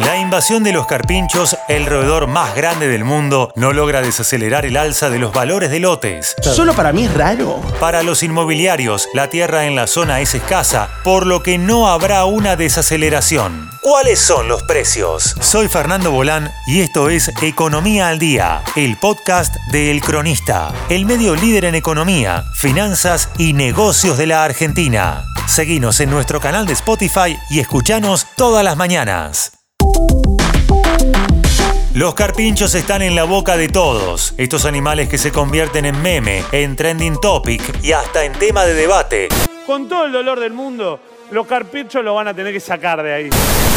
La invasión de los carpinchos, el roedor más grande del mundo, no logra desacelerar el alza de los valores de lotes. Solo para mí es raro. Para los inmobiliarios, la tierra en la zona es escasa, por lo que no habrá una desaceleración. ¿Cuáles son los precios? Soy Fernando Bolán y esto es Economía al Día, el podcast de El Cronista, el medio líder en economía, finanzas y negocios de la Argentina. Seguinos en nuestro canal de Spotify y escuchanos todas las mañanas. Los carpinchos están en la boca de todos. Estos animales que se convierten en meme, en trending topic y hasta en tema de debate. Con todo el dolor del mundo, los carpinchos lo van a tener que sacar de ahí.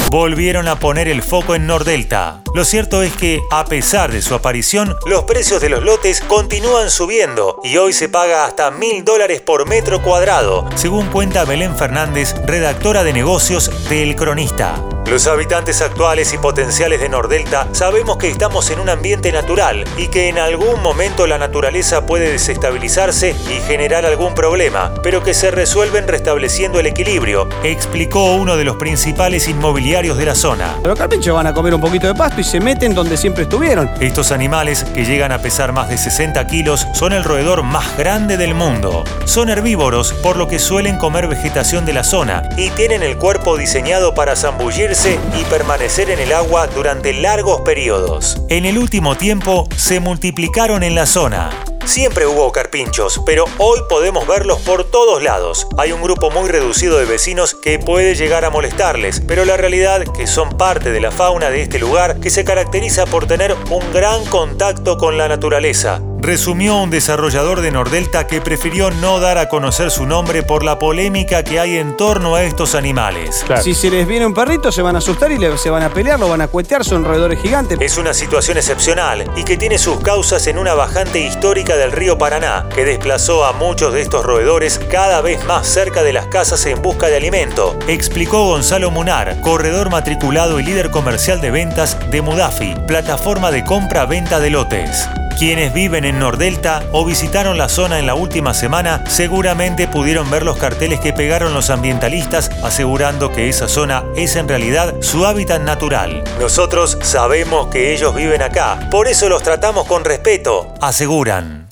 Volvieron a poner el foco en Nordelta. Lo cierto es que, a pesar de su aparición, los precios de los lotes continúan subiendo y hoy se paga hasta mil dólares por metro cuadrado, según cuenta Belén Fernández, redactora de negocios de El Cronista. Los habitantes actuales y potenciales de Nordelta sabemos que estamos en un ambiente natural y que en algún momento la naturaleza puede desestabilizarse y generar algún problema, pero que se resuelven restableciendo el equilibrio, explicó uno de los principales inmobiliarios de la zona. Los carpinchos van a comer un poquito de pasto se meten donde siempre estuvieron. Estos animales, que llegan a pesar más de 60 kilos, son el roedor más grande del mundo. Son herbívoros, por lo que suelen comer vegetación de la zona y tienen el cuerpo diseñado para zambullirse y permanecer en el agua durante largos periodos. En el último tiempo se multiplicaron en la zona. Siempre hubo carpinchos, pero hoy podemos verlos por todos lados. Hay un grupo muy reducido de vecinos que puede llegar a molestarles, pero la realidad que son parte de la fauna de este lugar que se caracteriza por tener un gran contacto con la naturaleza resumió un desarrollador de Nordelta que prefirió no dar a conocer su nombre por la polémica que hay en torno a estos animales. Si se les viene un perrito, se van a asustar y se van a pelear, lo van a cuetear, son roedores gigantes. Es una situación excepcional y que tiene sus causas en una bajante histórica del río Paraná, que desplazó a muchos de estos roedores cada vez más cerca de las casas en busca de alimento, explicó Gonzalo Munar, corredor matriculado y líder comercial de ventas de Mudafi, plataforma de compra-venta de lotes. Quienes viven en Nordelta o visitaron la zona en la última semana seguramente pudieron ver los carteles que pegaron los ambientalistas asegurando que esa zona es en realidad su hábitat natural. Nosotros sabemos que ellos viven acá, por eso los tratamos con respeto, aseguran.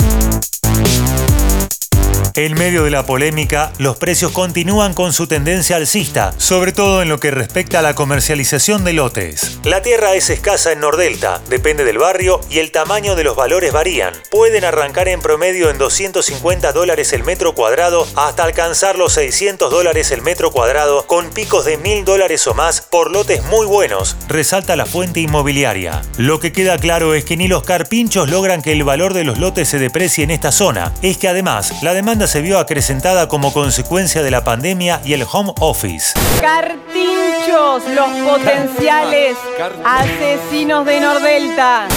En medio de la polémica, los precios continúan con su tendencia alcista, sobre todo en lo que respecta a la comercialización de lotes. La tierra es escasa en Nordelta, depende del barrio y el tamaño de los valores varían. Pueden arrancar en promedio en 250 dólares el metro cuadrado hasta alcanzar los 600 dólares el metro cuadrado con picos de 1000 dólares o más por lotes muy buenos, resalta la fuente inmobiliaria. Lo que queda claro es que ni los carpinchos logran que el valor de los lotes se deprecie en esta zona. Es que además, la demanda se vio acrecentada como consecuencia de la pandemia y el home office. Cartinchos, los potenciales asesinos de Nordelta.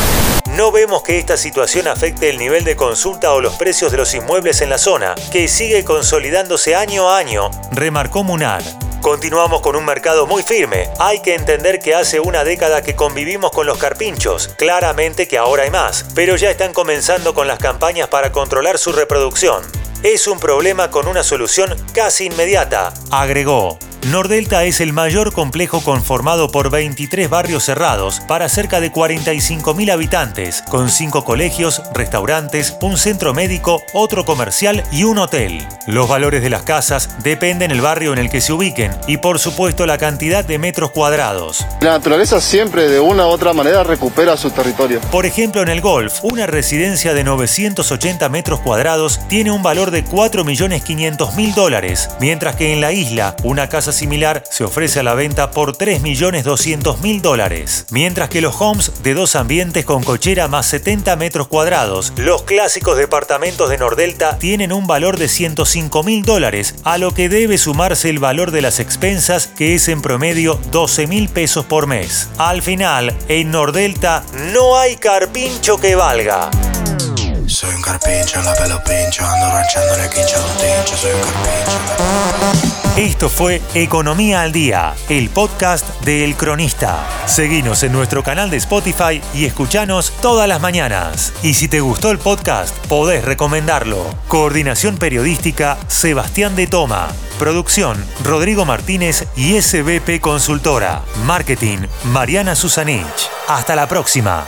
No vemos que esta situación afecte el nivel de consulta o los precios de los inmuebles en la zona, que sigue consolidándose año a año, remarcó Munar. Continuamos con un mercado muy firme. Hay que entender que hace una década que convivimos con los carpinchos. Claramente que ahora hay más, pero ya están comenzando con las campañas para controlar su reproducción. Es un problema con una solución casi inmediata, agregó. Nordelta es el mayor complejo conformado por 23 barrios cerrados para cerca de 45.000 habitantes, con 5 colegios, restaurantes, un centro médico, otro comercial y un hotel. Los valores de las casas dependen del barrio en el que se ubiquen y por supuesto la cantidad de metros cuadrados. La naturaleza siempre de una u otra manera recupera su territorio. Por ejemplo, en el Golf, una residencia de 980 metros cuadrados tiene un valor de 4.500.000 dólares, mientras que en la isla, una casa similar se ofrece a la venta por 3.200.000 dólares, mientras que los homes de dos ambientes con cochera más 70 metros cuadrados, los clásicos departamentos de Nordelta, tienen un valor de 105.000 dólares, a lo que debe sumarse el valor de las expensas, que es en promedio 12.000 pesos por mes. Al final, en Nordelta no hay carpincho que valga. Soy un carpincho la pelo pincho, ando ranchando en el quincho tincho, soy un carpincho. Esto fue Economía al Día, el podcast de El Cronista. Seguinos en nuestro canal de Spotify y escuchanos todas las mañanas. Y si te gustó el podcast, podés recomendarlo. Coordinación periodística, Sebastián de Toma. Producción, Rodrigo Martínez y SBP Consultora. Marketing, Mariana Susanich. Hasta la próxima.